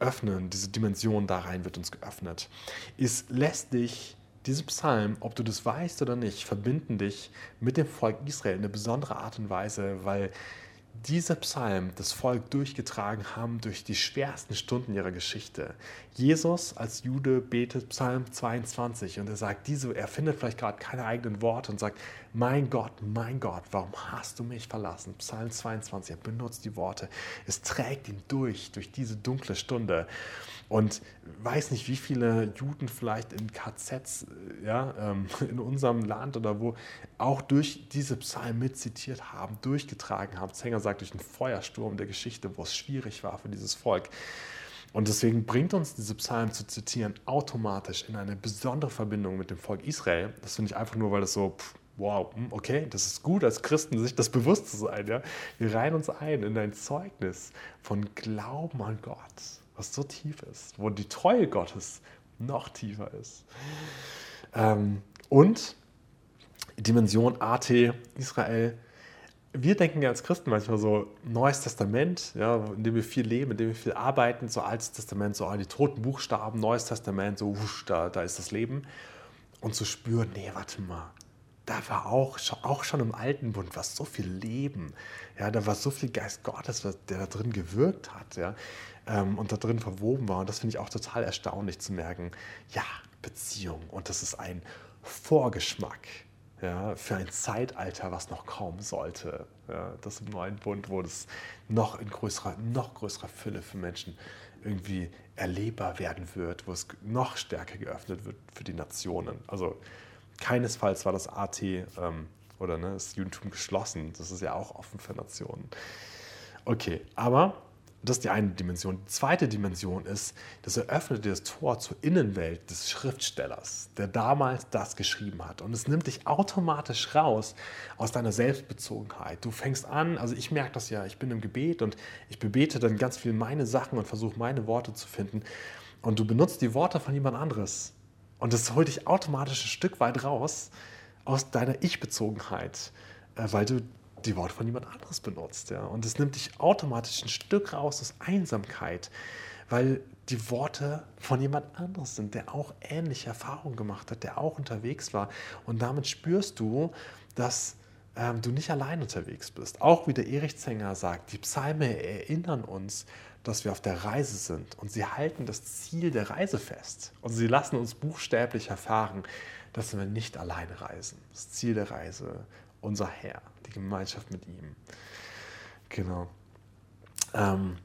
öffnen, diese Dimension da rein wird uns geöffnet, ist, lässt dich diese Psalm, ob du das weißt oder nicht, verbinden dich mit dem Volk Israel in eine besondere Art und Weise, weil dieser Psalm das Volk durchgetragen haben durch die schwersten Stunden ihrer Geschichte. Jesus als Jude betet Psalm 22 und er sagt, diese, er findet vielleicht gerade keine eigenen Worte und sagt, mein Gott, mein Gott, warum hast du mich verlassen? Psalm 22, er benutzt die Worte. Es trägt ihn durch, durch diese dunkle Stunde. Und weiß nicht, wie viele Juden vielleicht in KZs ja, ähm, in unserem Land oder wo auch durch diese Psalmen mitzitiert haben, durchgetragen haben. Zenger sagt, durch einen Feuersturm der Geschichte, wo es schwierig war für dieses Volk. Und deswegen bringt uns diese Psalmen zu zitieren automatisch in eine besondere Verbindung mit dem Volk Israel. Das finde ich einfach nur, weil das so, pff, wow, hm, okay, das ist gut als Christen, sich das bewusst zu sein. Ja? Wir reihen uns ein in ein Zeugnis von Glauben an Gott was so tief ist, wo die Treue Gottes noch tiefer ist. Ähm, und Dimension AT Israel. Wir denken ja als Christen manchmal so Neues Testament, ja, in dem wir viel leben, in dem wir viel arbeiten, so Altes Testament, so die toten Buchstaben, Neues Testament, so wusch, da, da ist das Leben. Und zu spüren, nee, warte mal, da war auch, auch schon im Alten Bund was so viel Leben. Ja, da war so viel Geist Gottes, der da drin gewirkt hat. Ja ähm, und da drin verwoben war. Und das finde ich auch total erstaunlich zu merken. Ja, Beziehung. Und das ist ein Vorgeschmack ja, für ein Zeitalter, was noch kommen sollte. Ja, das im neuen Bund, wo das noch in größerer, noch größerer Fülle für Menschen irgendwie erlebbar werden wird, wo es noch stärker geöffnet wird für die Nationen. Also keinesfalls war das AT ähm, oder ne, das Judentum geschlossen. Das ist ja auch offen für Nationen. Okay, aber das ist die eine Dimension. Die zweite Dimension ist, das eröffnet das Tor zur Innenwelt des Schriftstellers, der damals das geschrieben hat. Und es nimmt dich automatisch raus aus deiner Selbstbezogenheit. Du fängst an, also ich merke das ja, ich bin im Gebet und ich bebete dann ganz viel meine Sachen und versuche meine Worte zu finden. Und du benutzt die Worte von jemand anderes. Und das holt dich automatisch ein Stück weit raus aus deiner Ich-Bezogenheit, äh, weil du die Worte von jemand anderes benutzt. Ja? Und es nimmt dich automatisch ein Stück raus aus Einsamkeit, weil die Worte von jemand anderes sind, der auch ähnliche Erfahrungen gemacht hat, der auch unterwegs war. Und damit spürst du, dass ähm, du nicht allein unterwegs bist. Auch wie der Erich Zenger sagt, die Psalme erinnern uns, dass wir auf der Reise sind und sie halten das Ziel der Reise fest. Und sie lassen uns buchstäblich erfahren, dass wir nicht alleine reisen. Das Ziel der Reise, unser Herr die Gemeinschaft mit ihm. Genau. Ähm,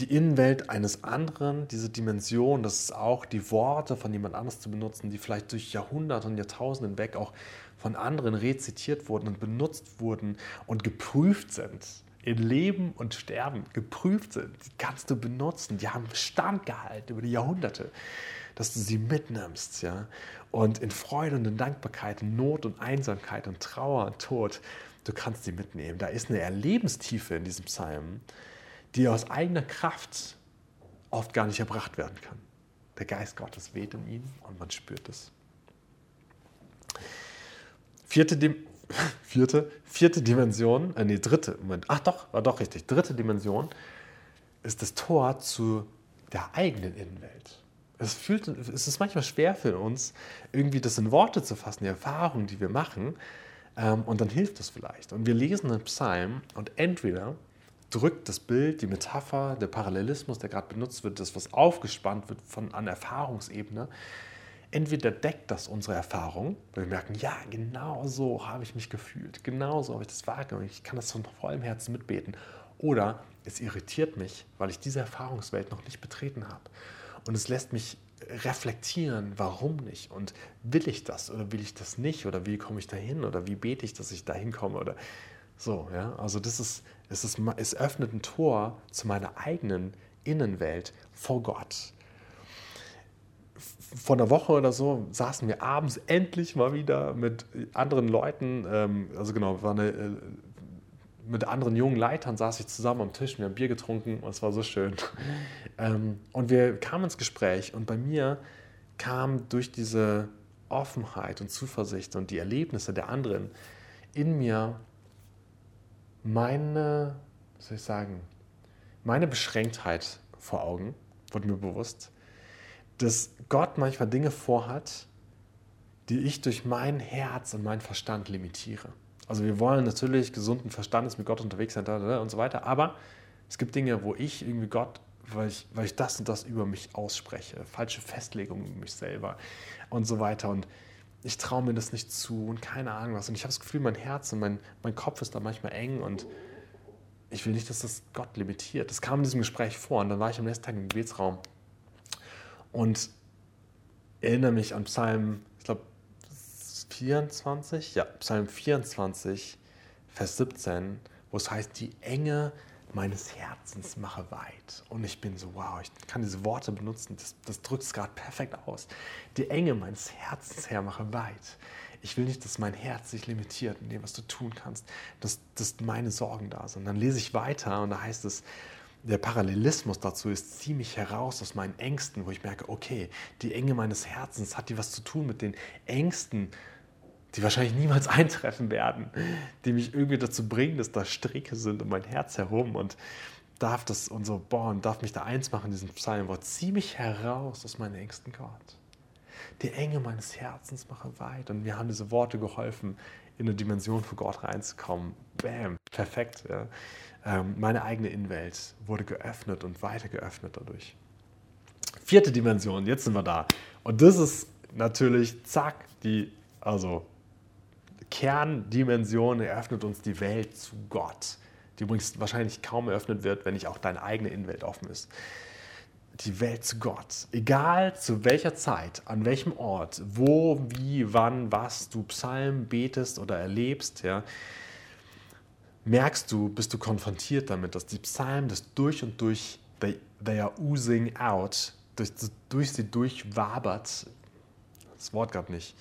die Innenwelt eines anderen, diese Dimension, das ist auch die Worte von jemand anders zu benutzen, die vielleicht durch Jahrhunderte und Jahrtausende hinweg auch von anderen rezitiert wurden und benutzt wurden und geprüft sind. In Leben und Sterben geprüft sind. Die kannst du benutzen. Die haben Bestand gehalten über die Jahrhunderte, dass du sie mitnimmst. Ja? Und in Freude und in Dankbarkeit, in Not und Einsamkeit und Trauer und Tod du kannst sie mitnehmen. Da ist eine Erlebenstiefe in diesem Psalm, die aus eigener Kraft oft gar nicht erbracht werden kann. Der Geist Gottes weht in ihm und man spürt es. Vierte, Dim vierte, vierte Dimension, äh, nee, dritte, Moment, ach doch, war doch richtig, dritte Dimension ist das Tor zu der eigenen Innenwelt. Es, fühlt, es ist manchmal schwer für uns, irgendwie das in Worte zu fassen, die Erfahrungen, die wir machen, und dann hilft es vielleicht. Und wir lesen einen Psalm und entweder drückt das Bild, die Metapher, der Parallelismus, der gerade benutzt wird, das, was aufgespannt wird von, an Erfahrungsebene, entweder deckt das unsere Erfahrung, weil wir merken, ja, genau so habe ich mich gefühlt, genau so habe ich das wahrgenommen, ich kann das von vollem Herzen mitbeten, oder es irritiert mich, weil ich diese Erfahrungswelt noch nicht betreten habe. Und es lässt mich reflektieren, warum nicht und will ich das oder will ich das nicht oder wie komme ich da hin oder wie bete ich, dass ich da hinkomme oder so. Ja? Also das ist, es, ist, es öffnet ein Tor zu meiner eigenen Innenwelt vor Gott. Vor einer Woche oder so saßen wir abends endlich mal wieder mit anderen Leuten, ähm, also genau, war eine äh, mit anderen jungen Leitern saß ich zusammen am Tisch, wir haben Bier getrunken und es war so schön. Ähm, und wir kamen ins Gespräch und bei mir kam durch diese Offenheit und Zuversicht und die Erlebnisse der anderen in mir meine, was soll ich sagen, meine Beschränktheit vor Augen, wurde mir bewusst, dass Gott manchmal Dinge vorhat, die ich durch mein Herz und meinen Verstand limitiere. Also wir wollen natürlich gesunden Verstandes mit Gott unterwegs sein und so weiter, aber es gibt Dinge, wo ich irgendwie Gott, weil ich, weil ich das und das über mich ausspreche, falsche Festlegungen über mich selber und so weiter und ich traue mir das nicht zu und keine Ahnung was. Und ich habe das Gefühl, mein Herz und mein, mein Kopf ist da manchmal eng und ich will nicht, dass das Gott limitiert. Das kam in diesem Gespräch vor und dann war ich am nächsten Tag im Gebetsraum und erinnere mich an Psalm, 24, ja, Psalm 24, Vers 17, wo es heißt, die Enge meines Herzens mache weit. Und ich bin so, wow, ich kann diese Worte benutzen, das, das drückt es gerade perfekt aus. Die Enge meines Herzens, Herr, mache weit. Ich will nicht, dass mein Herz sich limitiert in dem, was du tun kannst, dass, dass meine Sorgen da sind. Dann lese ich weiter und da heißt es, der Parallelismus dazu ist ziemlich heraus aus meinen Ängsten, wo ich merke, okay, die Enge meines Herzens hat die was zu tun mit den Ängsten, die wahrscheinlich niemals eintreffen werden, die mich irgendwie dazu bringen, dass da Stricke sind um mein Herz herum und darf das und so, boah, und darf mich da eins machen in diesem Psalmwort. Zieh mich heraus aus meinen Ängsten, Gott. Die Enge meines Herzens mache weit. Und mir haben diese Worte geholfen, in eine Dimension von Gott reinzukommen. Bam, perfekt. Ja. Ähm, meine eigene Innenwelt wurde geöffnet und weiter geöffnet dadurch. Vierte Dimension, jetzt sind wir da. Und das ist natürlich, zack, die, also Kerndimension eröffnet uns die Welt zu Gott, die übrigens wahrscheinlich kaum eröffnet wird, wenn nicht auch deine eigene Innenwelt offen ist. Die Welt zu Gott. Egal zu welcher Zeit, an welchem Ort, wo, wie, wann, was du Psalm betest oder erlebst, ja, merkst du, bist du konfrontiert damit, dass die Psalmen das durch und durch, they, they are oozing out, durch, durch sie durchwabert, das Wort gab nicht,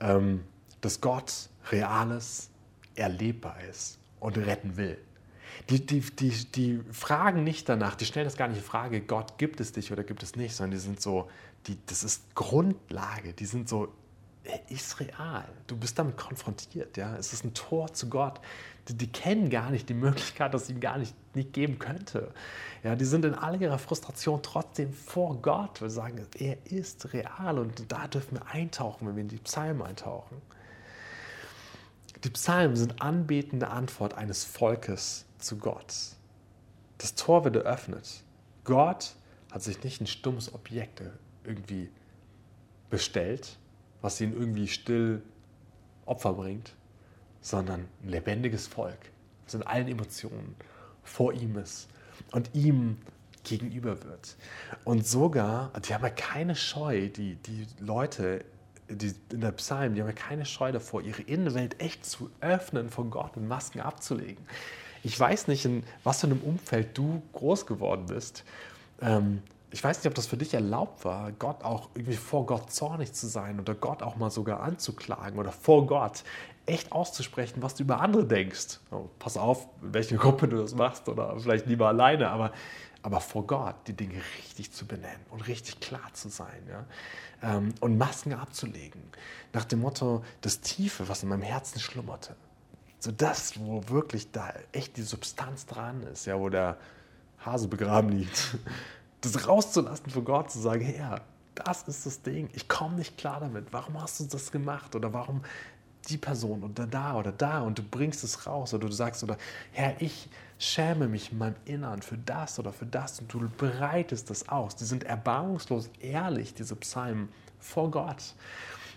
ähm, dass Gott Reales erlebbar ist und retten will. Die, die, die, die fragen nicht danach, die stellen das gar nicht in Frage, Gott gibt es dich oder gibt es nicht, sondern die sind so, die, das ist Grundlage, die sind so, er ist real. Du bist damit konfrontiert, ja. Es ist ein Tor zu Gott. Die, die kennen gar nicht die Möglichkeit, dass es ihm gar nicht, nicht geben könnte. Ja, die sind in all ihrer Frustration trotzdem vor Gott. Wir sagen, er ist real und da dürfen wir eintauchen, wenn wir in die Psalmen eintauchen. Die Psalmen sind anbetende Antwort eines Volkes zu Gott. Das Tor wird eröffnet. Gott hat sich nicht ein stummes Objekt irgendwie bestellt, was ihn irgendwie still Opfer bringt, sondern ein lebendiges Volk, das in allen Emotionen vor ihm ist und ihm gegenüber wird. Und sogar, die haben ja keine Scheu, die, die Leute die, in der Psalm, die haben ja keine Scheu davor, ihre Innenwelt echt zu öffnen von Gott und Masken abzulegen. Ich weiß nicht, in was für einem Umfeld du groß geworden bist. Ähm, ich weiß nicht, ob das für dich erlaubt war, Gott auch irgendwie vor Gott zornig zu sein oder Gott auch mal sogar anzuklagen oder vor Gott echt auszusprechen, was du über andere denkst. Oh, pass auf, in welcher Gruppe du das machst oder vielleicht lieber alleine, aber, aber vor Gott die Dinge richtig zu benennen und richtig klar zu sein. Ja? ähm, und Masken abzulegen. Nach dem Motto, das Tiefe, was in meinem Herzen schlummerte. So das, wo wirklich da echt die Substanz dran ist, ja, wo der Hase begraben liegt. Das rauszulassen von Gott, zu sagen, Herr, das ist das Ding. Ich komme nicht klar damit. Warum hast du das gemacht? Oder warum die Person oder da oder da und du bringst es raus oder du sagst oder Herr, ich schäme mich in meinem Innern für das oder für das und du breitest das aus. Die sind erbarmungslos ehrlich, diese Psalmen vor Gott.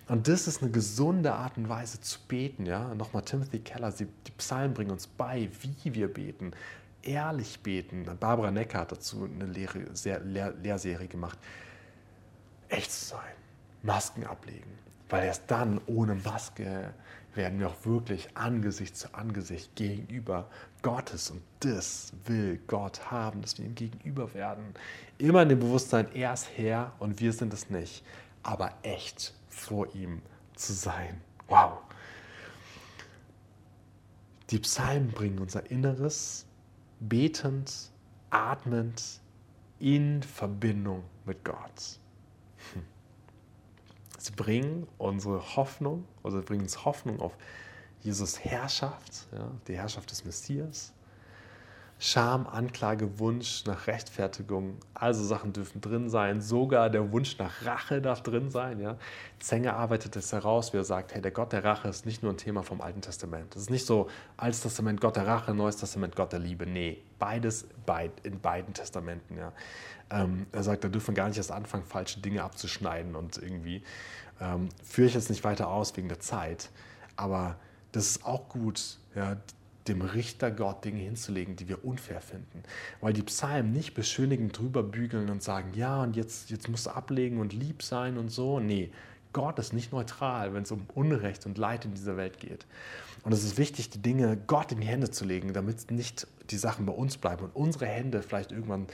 Und das ist eine gesunde Art und Weise zu beten. Ja? Nochmal Timothy Keller, die Psalmen bringen uns bei, wie wir beten, ehrlich beten. Barbara Necker hat dazu eine Lehre, sehr, Lehr Lehrserie gemacht. Echt zu sein, Masken ablegen, weil erst dann ohne Maske werden wir auch wirklich Angesicht zu Angesicht gegenüber Gottes. Und das will Gott haben, dass wir ihm gegenüber werden. Immer in dem Bewusstsein, er ist Herr und wir sind es nicht, aber echt vor ihm zu sein. Wow. Die Psalmen bringen unser Inneres betend, atmend in Verbindung mit Gott. Sie bringen unsere Hoffnung, also bringen uns Hoffnung auf Jesus Herrschaft, ja, die Herrschaft des Messias. Scham, Anklage, Wunsch nach Rechtfertigung, also Sachen dürfen drin sein. Sogar der Wunsch nach Rache darf drin sein. Ja? Zenger arbeitet es heraus, wie er sagt, hey, der Gott der Rache ist nicht nur ein Thema vom Alten Testament. Es ist nicht so, Altes Testament Gott der Rache, Neues Testament Gott der Liebe. Nee, beides in beiden Testamenten. Ja? Ähm, er sagt, da dürfen wir gar nicht erst anfangen, falsche Dinge abzuschneiden und irgendwie. Ähm, führe ich jetzt nicht weiter aus wegen der Zeit, aber das ist auch gut, ja, dem Richter Gott Dinge hinzulegen, die wir unfair finden. Weil die Psalmen nicht beschönigend drüber bügeln und sagen, ja, und jetzt, jetzt musst du ablegen und lieb sein und so. Nee, Gott ist nicht neutral, wenn es um Unrecht und Leid in dieser Welt geht. Und es ist wichtig, die Dinge Gott in die Hände zu legen, damit nicht die Sachen bei uns bleiben und unsere Hände vielleicht irgendwann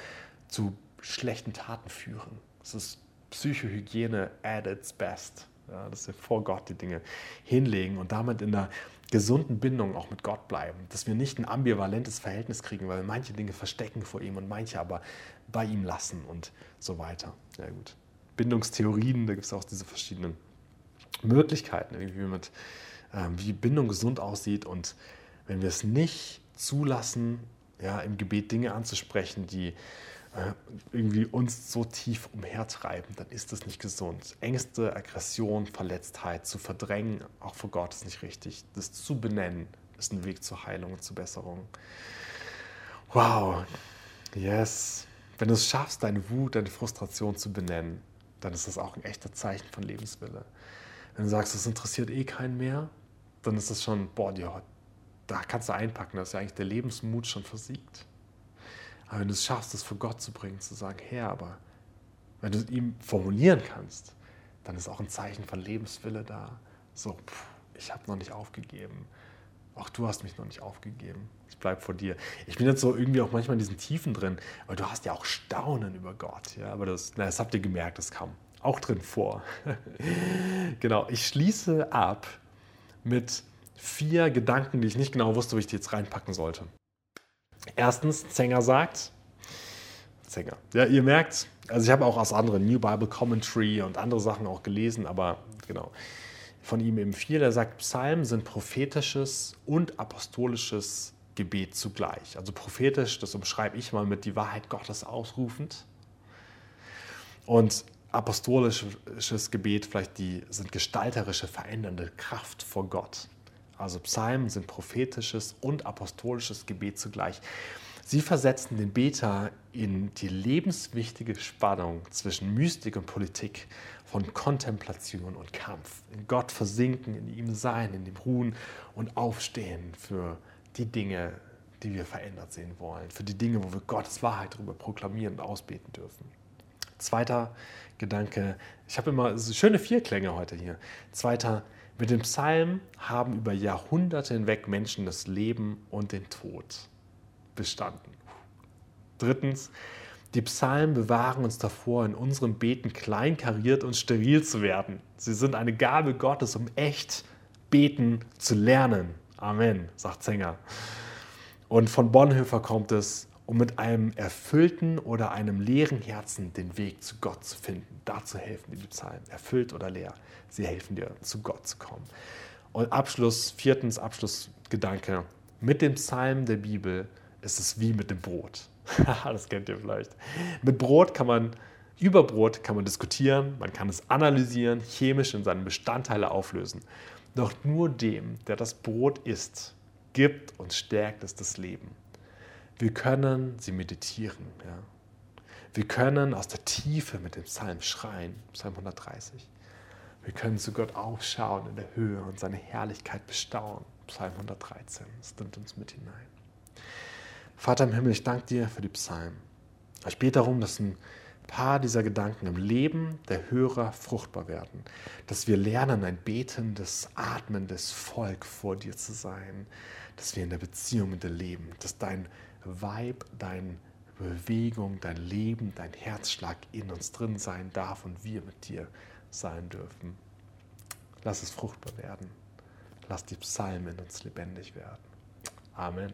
zu schlechten Taten führen. Es ist Psychohygiene at its best. Ja, dass wir vor Gott die Dinge hinlegen und damit in der gesunden Bindung auch mit Gott bleiben. Dass wir nicht ein ambivalentes Verhältnis kriegen, weil wir manche Dinge verstecken vor ihm und manche aber bei ihm lassen und so weiter. Ja gut. Bindungstheorien, da gibt es auch diese verschiedenen Möglichkeiten, wie, mit, äh, wie Bindung gesund aussieht. Und wenn wir es nicht zulassen, ja, im Gebet Dinge anzusprechen, die irgendwie uns so tief umhertreiben, dann ist das nicht gesund. Ängste, Aggression, Verletztheit zu verdrängen, auch vor Gott ist nicht richtig. Das zu benennen, ist ein Weg zur Heilung und zur Besserung. Wow, yes. Wenn du es schaffst, deine Wut, deine Frustration zu benennen, dann ist das auch ein echter Zeichen von Lebenswille. Wenn du sagst, das interessiert eh keinen mehr, dann ist das schon, boah, da kannst du einpacken, dass ja eigentlich der Lebensmut schon versiegt. Aber wenn du es schaffst, es vor Gott zu bringen, zu sagen, Herr, aber wenn du es ihm formulieren kannst, dann ist auch ein Zeichen von Lebenswille da. So, pff, ich habe noch nicht aufgegeben. Auch du hast mich noch nicht aufgegeben. Ich bleibe vor dir. Ich bin jetzt so irgendwie auch manchmal in diesen Tiefen drin, aber du hast ja auch Staunen über Gott. Ja, aber das, na, das habt ihr gemerkt, das kam auch drin vor. genau, ich schließe ab mit vier Gedanken, die ich nicht genau wusste, wo ich die jetzt reinpacken sollte. Erstens, Zenger sagt, Zenger, ja, ihr merkt, also ich habe auch aus anderen New Bible Commentary und andere Sachen auch gelesen, aber genau, von ihm eben viel. Er sagt, Psalmen sind prophetisches und apostolisches Gebet zugleich. Also prophetisch, das umschreibe ich mal mit die Wahrheit Gottes ausrufend. Und apostolisches Gebet, vielleicht die sind gestalterische, verändernde Kraft vor Gott. Also Psalmen sind prophetisches und apostolisches Gebet zugleich. Sie versetzen den Beter in die lebenswichtige Spannung zwischen Mystik und Politik, von Kontemplation und Kampf. In Gott versinken, in ihm sein, in dem Ruhen und Aufstehen für die Dinge, die wir verändert sehen wollen, für die Dinge, wo wir Gottes Wahrheit darüber proklamieren und ausbeten dürfen. Zweiter Gedanke, ich habe immer schöne Vierklänge heute hier. Zweiter mit dem Psalm haben über Jahrhunderte hinweg Menschen das Leben und den Tod bestanden. Drittens, die Psalmen bewahren uns davor, in unserem Beten kleinkariert und steril zu werden. Sie sind eine Gabe Gottes, um echt beten zu lernen. Amen, sagt Sänger. Und von Bonhoeffer kommt es, um mit einem erfüllten oder einem leeren Herzen den Weg zu Gott zu finden. Dazu helfen die Psalmen, erfüllt oder leer. Sie helfen dir, zu Gott zu kommen. Und Abschluss, viertens Abschlussgedanke. Mit dem Psalm der Bibel ist es wie mit dem Brot. das kennt ihr vielleicht. Mit Brot kann man, über Brot kann man diskutieren, man kann es analysieren, chemisch in seine Bestandteile auflösen. Doch nur dem, der das Brot isst, gibt und stärkt es das Leben. Wir können sie meditieren. Ja. Wir können aus der Tiefe mit dem Psalm schreien, Psalm 130. Wir können zu Gott aufschauen in der Höhe und seine Herrlichkeit bestaunen, Psalm 113. Das nimmt uns mit hinein. Vater im Himmel, ich danke dir für die Psalmen. Ich bete darum, dass ein paar dieser Gedanken im Leben der Hörer fruchtbar werden. Dass wir lernen, ein betendes, atmendes Volk vor dir zu sein. Dass wir in der Beziehung mit dir leben. Dass dein Weib, deine Bewegung, dein Leben, dein Herzschlag in uns drin sein darf und wir mit dir sein dürfen. Lass es fruchtbar werden. Lass die Psalmen in uns lebendig werden. Amen.